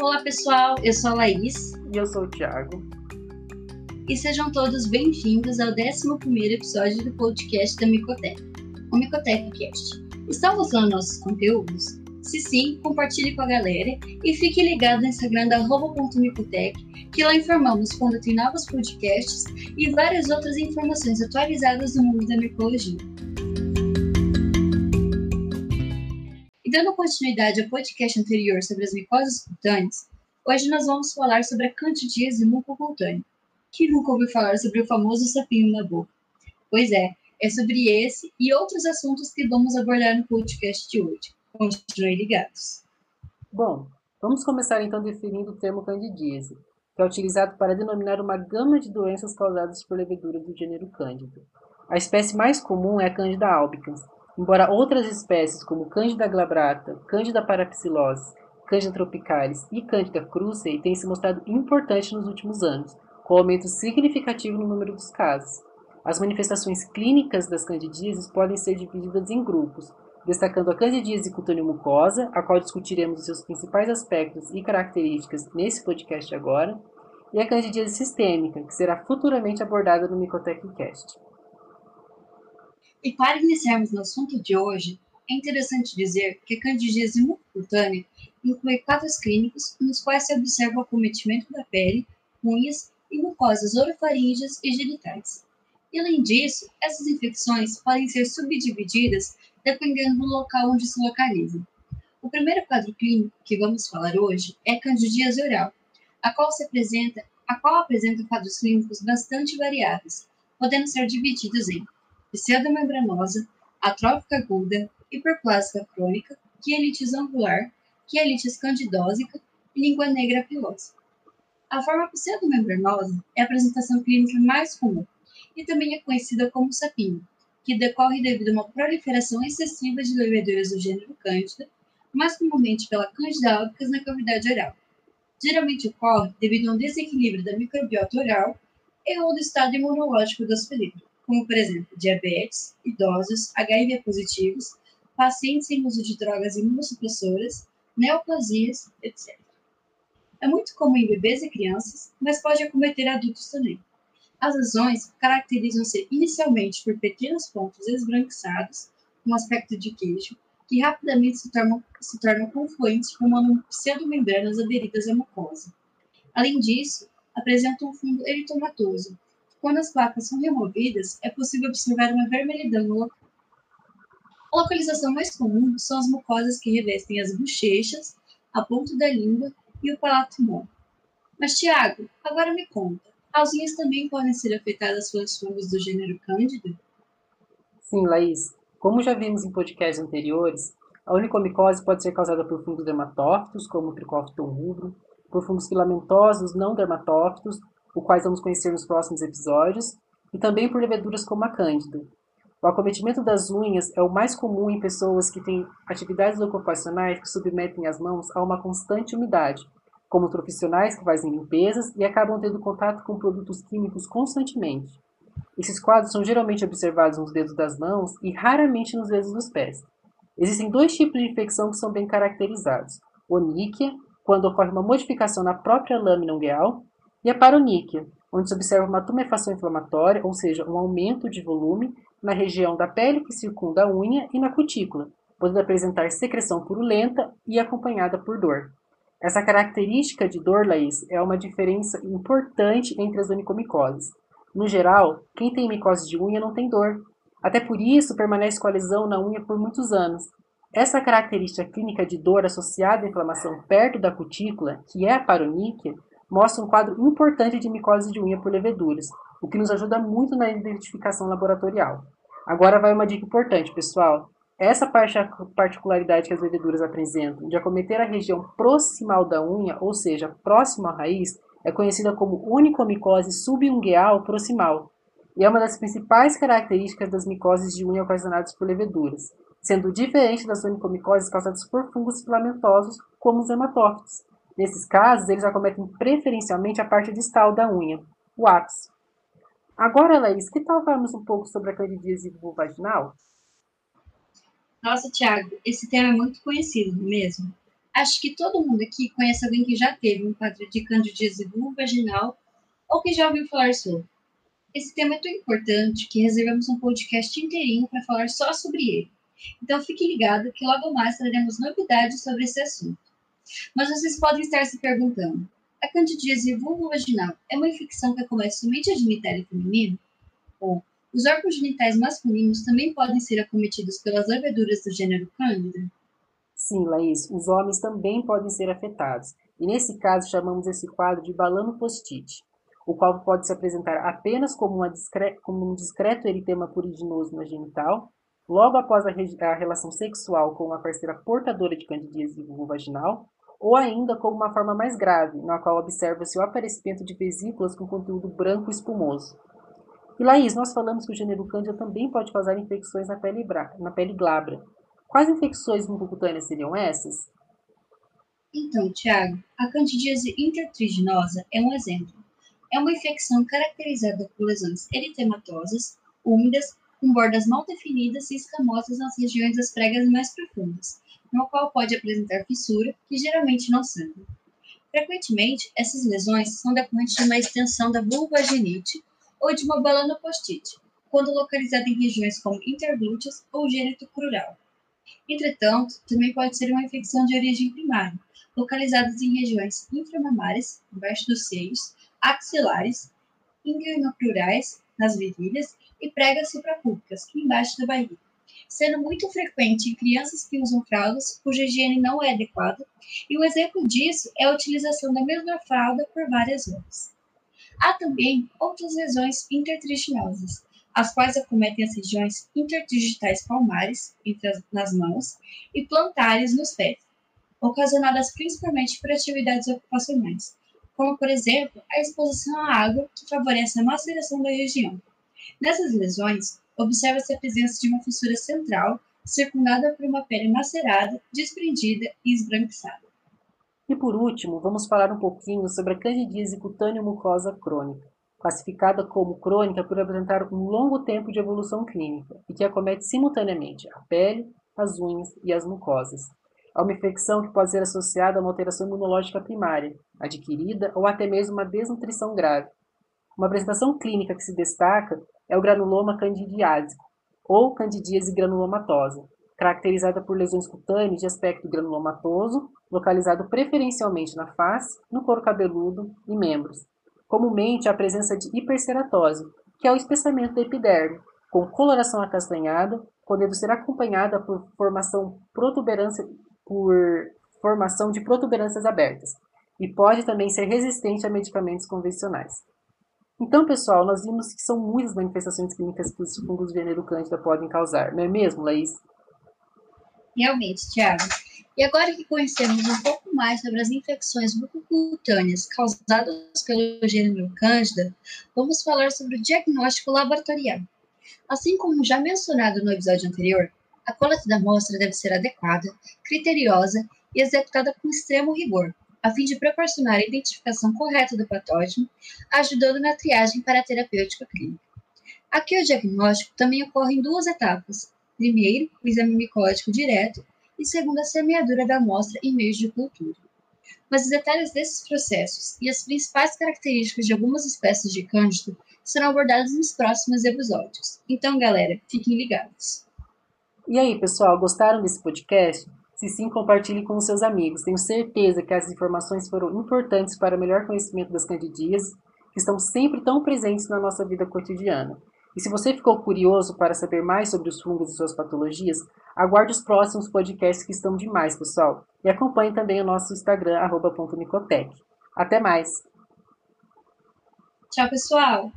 Olá pessoal, eu sou a Laís. E eu sou o Thiago. E sejam todos bem-vindos ao 11 episódio do podcast da Micotec, o Micotec Cast. Estão gostando dos nossos conteúdos? Se sim, compartilhe com a galera e fique ligado no Instagram da arroba.micotec, que lá informamos quando tem novos podcasts e várias outras informações atualizadas do mundo da micologia. E dando continuidade ao podcast anterior sobre as micoses cutâneas, hoje nós vamos falar sobre a candidíase mucocutânea. Quem nunca ouviu falar sobre o famoso sapinho na boca? Pois é, é sobre esse e outros assuntos que vamos abordar no podcast de hoje. Continuem ligados. Bom, vamos começar então definindo o termo candidíase, que é utilizado para denominar uma gama de doenças causadas por levedura do gênero Cândido. A espécie mais comum é a Candida albicans, Embora outras espécies como Cândida glabrata, Cândida parapsilose, Cândida tropicalis e Cândida crucei tenham se mostrado importantes nos últimos anos, com aumento significativo no número dos casos. As manifestações clínicas das candidíases podem ser divididas em grupos, destacando a candidíase cutâneo-mucosa, a qual discutiremos os seus principais aspectos e características nesse podcast agora, e a candidíase sistêmica, que será futuramente abordada no Micoteccast. E para iniciarmos no assunto de hoje, é interessante dizer que a candidíase mucocutânea inclui quadros clínicos nos quais se observa o acometimento da pele, unhas e mucosas orofaríngeas e genitais. E além disso, essas infecções podem ser subdivididas dependendo do local onde se localizam. O primeiro quadro clínico que vamos falar hoje é a candidíase oral, a qual, se apresenta, a qual apresenta quadros clínicos bastante variáveis, podendo ser divididos em pseudomembranosa, atrófica aguda, hiperplásica crônica, quielitis angular, quielitis candidósica e língua negra pilosa. A forma pseudomembranosa é a apresentação clínica mais comum e também é conhecida como sapinho, que decorre devido a uma proliferação excessiva de leveduras do gênero Cândida, mais comumente pela Candida albicans na cavidade oral. Geralmente ocorre devido a um desequilíbrio da microbiota oral e ou do estado imunológico do hospedeiro como, por exemplo, diabetes, idosos, HIV positivos, pacientes sem uso de drogas imunossupressoras, neoplasias, etc. É muito comum em bebês e crianças, mas pode acometer adultos também. As lesões caracterizam-se inicialmente por pequenos pontos esbranquiçados, com aspecto de queijo, que rapidamente se tornam, se tornam confluentes, formando pseudomembranas aderidas à mucosa. Além disso, apresentam um fundo eritomatoso, quando as placas são removidas, é possível observar uma vermelhidão no local. A localização mais comum são as mucosas que revestem as bochechas, a ponta da língua e o palato mole. Mas, Tiago, agora me conta, as unhas também podem ser afetadas pelos fungos do gênero Cândida? Sim, Laís. Como já vimos em podcasts anteriores, a onicomicose pode ser causada por fungos dermatófitos, como o Trichophyton rubro, por fungos filamentosos não dermatófitos, o quais vamos conhecer nos próximos episódios, e também por leveduras como a cândida. O acometimento das unhas é o mais comum em pessoas que têm atividades ocupacionais que submetem as mãos a uma constante umidade, como profissionais que fazem limpezas e acabam tendo contato com produtos químicos constantemente. Esses quadros são geralmente observados nos dedos das mãos e raramente nos dedos dos pés. Existem dois tipos de infecção que são bem caracterizados: oníquia, quando ocorre uma modificação na própria lâmina ungueal, e a paroníquia, onde se observa uma tumefação inflamatória, ou seja, um aumento de volume na região da pele que circunda a unha e na cutícula, podendo apresentar secreção purulenta e acompanhada por dor. Essa característica de dor, Laís, é uma diferença importante entre as onicomicoses. No geral, quem tem micose de unha não tem dor. Até por isso, permanece com a lesão na unha por muitos anos. Essa característica clínica de dor associada à inflamação perto da cutícula, que é a paroníquia, mostra um quadro importante de micose de unha por leveduras, o que nos ajuda muito na identificação laboratorial. Agora vai uma dica importante, pessoal. Essa particularidade que as leveduras apresentam de acometer a região proximal da unha, ou seja, próximo à raiz, é conhecida como unicomicose subungueal proximal, e é uma das principais características das micoses de unha ocasionadas por leveduras, sendo diferente das unicomicoses causadas por fungos filamentosos, como os hematófitos, Nesses casos, eles acometem preferencialmente a parte distal da unha, o ápice. Agora, Laís, que tal falarmos um pouco sobre a candidíase vulvaginal? Nossa, Tiago, esse tema é muito conhecido, mesmo. Acho que todo mundo aqui conhece alguém que já teve um quadro de candidíase vaginal ou que já ouviu falar sobre. Esse tema é tão importante que reservamos um podcast inteirinho para falar só sobre ele. Então fique ligado que logo mais traremos novidades sobre esse assunto. Mas vocês podem estar se perguntando: a candidíase vulvovaginal é uma infecção que acomete somente a genitália feminina? Ou os órgãos genitais masculinos também podem ser acometidos pelas leveduras do gênero Cândida? Sim, Laís, os homens também podem ser afetados. E nesse caso chamamos esse quadro de balano postite o qual pode se apresentar apenas como, discre como um discreto eritema puriginoso na genital, logo após a, a, relação sexual com uma parceira portadora de candidíase vaginal, ou ainda como uma forma mais grave, na qual observa-se o aparecimento de vesículas com conteúdo branco espumoso. E Laís, nós falamos que o gênero Cândida também pode causar infecções na pele, na pele glabra. Quais infecções mucocutâneas seriam essas? Então, Tiago, a candidíase intertriginosa é um exemplo é uma infecção caracterizada por lesões eritematosas, úmidas, com bordas mal definidas e escamosas nas regiões das pregas mais profundas, no qual pode apresentar fissura, que geralmente não sangra. Frequentemente, essas lesões são decorrentes de uma extensão da vulvaginite ou de uma balanopostite, quando localizada em regiões como interglúteos ou gênito crural. Entretanto, também pode ser uma infecção de origem primária, localizadas em regiões inframamárias, embaixo dos seios, axilares, inguinocrurais, nas virilhas, e pregas suprapúbicas, embaixo da barriga, sendo muito frequente em crianças que usam fraldas cuja higiene não é adequada, e um exemplo disso é a utilização da mesma fralda por várias horas. Há também outras lesões intertriginosas, as quais acometem as regiões interdigitais palmares, as, nas mãos, e plantares nos pés, ocasionadas principalmente por atividades ocupacionais, como por exemplo a exposição à água, que favorece a maceração da região. Nessas lesões, observa-se a presença de uma fissura central, circundada por uma pele macerada, desprendida e esbranquiçada. E por último, vamos falar um pouquinho sobre a candidíase cutânea mucosa crônica, classificada como crônica por apresentar um longo tempo de evolução clínica e que acomete simultaneamente a pele, as unhas e as mucosas. É uma infecção que pode ser associada a uma alteração imunológica primária, adquirida ou até mesmo uma desnutrição grave. Uma apresentação clínica que se destaca é o granuloma candidiásico, ou candidíase granulomatosa, caracterizada por lesões cutâneas de aspecto granulomatoso, localizado preferencialmente na face, no couro cabeludo e membros. Comumente, a presença de hiperceratose, que é o espessamento da epiderme, com coloração acastanhada, podendo ser acompanhada por formação protuberância por formação de protuberâncias abertas e pode também ser resistente a medicamentos convencionais. Então, pessoal, nós vimos que são muitas manifestações clínicas que os fungos gênero Cândida podem causar, não é mesmo, Laís? Realmente, Tiago. E agora que conhecemos um pouco mais sobre as infecções mucocutâneas causadas pelo gênero Cândida, vamos falar sobre o diagnóstico laboratorial. Assim como já mencionado no episódio anterior, a coleta da amostra deve ser adequada, criteriosa e executada com extremo rigor, a fim de proporcionar a identificação correta do patógeno, ajudando na triagem para a terapêutica clínica. Aqui o diagnóstico também ocorre em duas etapas. Primeiro, o exame micótico direto e segundo, a semeadura da amostra em meios de cultura. Mas os detalhes desses processos e as principais características de algumas espécies de cândido serão abordados nos próximos episódios. Então, galera, fiquem ligados. E aí, pessoal, gostaram desse podcast? Se sim, compartilhe com seus amigos. Tenho certeza que as informações foram importantes para o melhor conhecimento das candidíases, que estão sempre tão presentes na nossa vida cotidiana. E se você ficou curioso para saber mais sobre os fungos e suas patologias, aguarde os próximos podcasts que estão demais, pessoal. E acompanhe também o nosso Instagram, arroba.micotec. Até mais! Tchau, pessoal!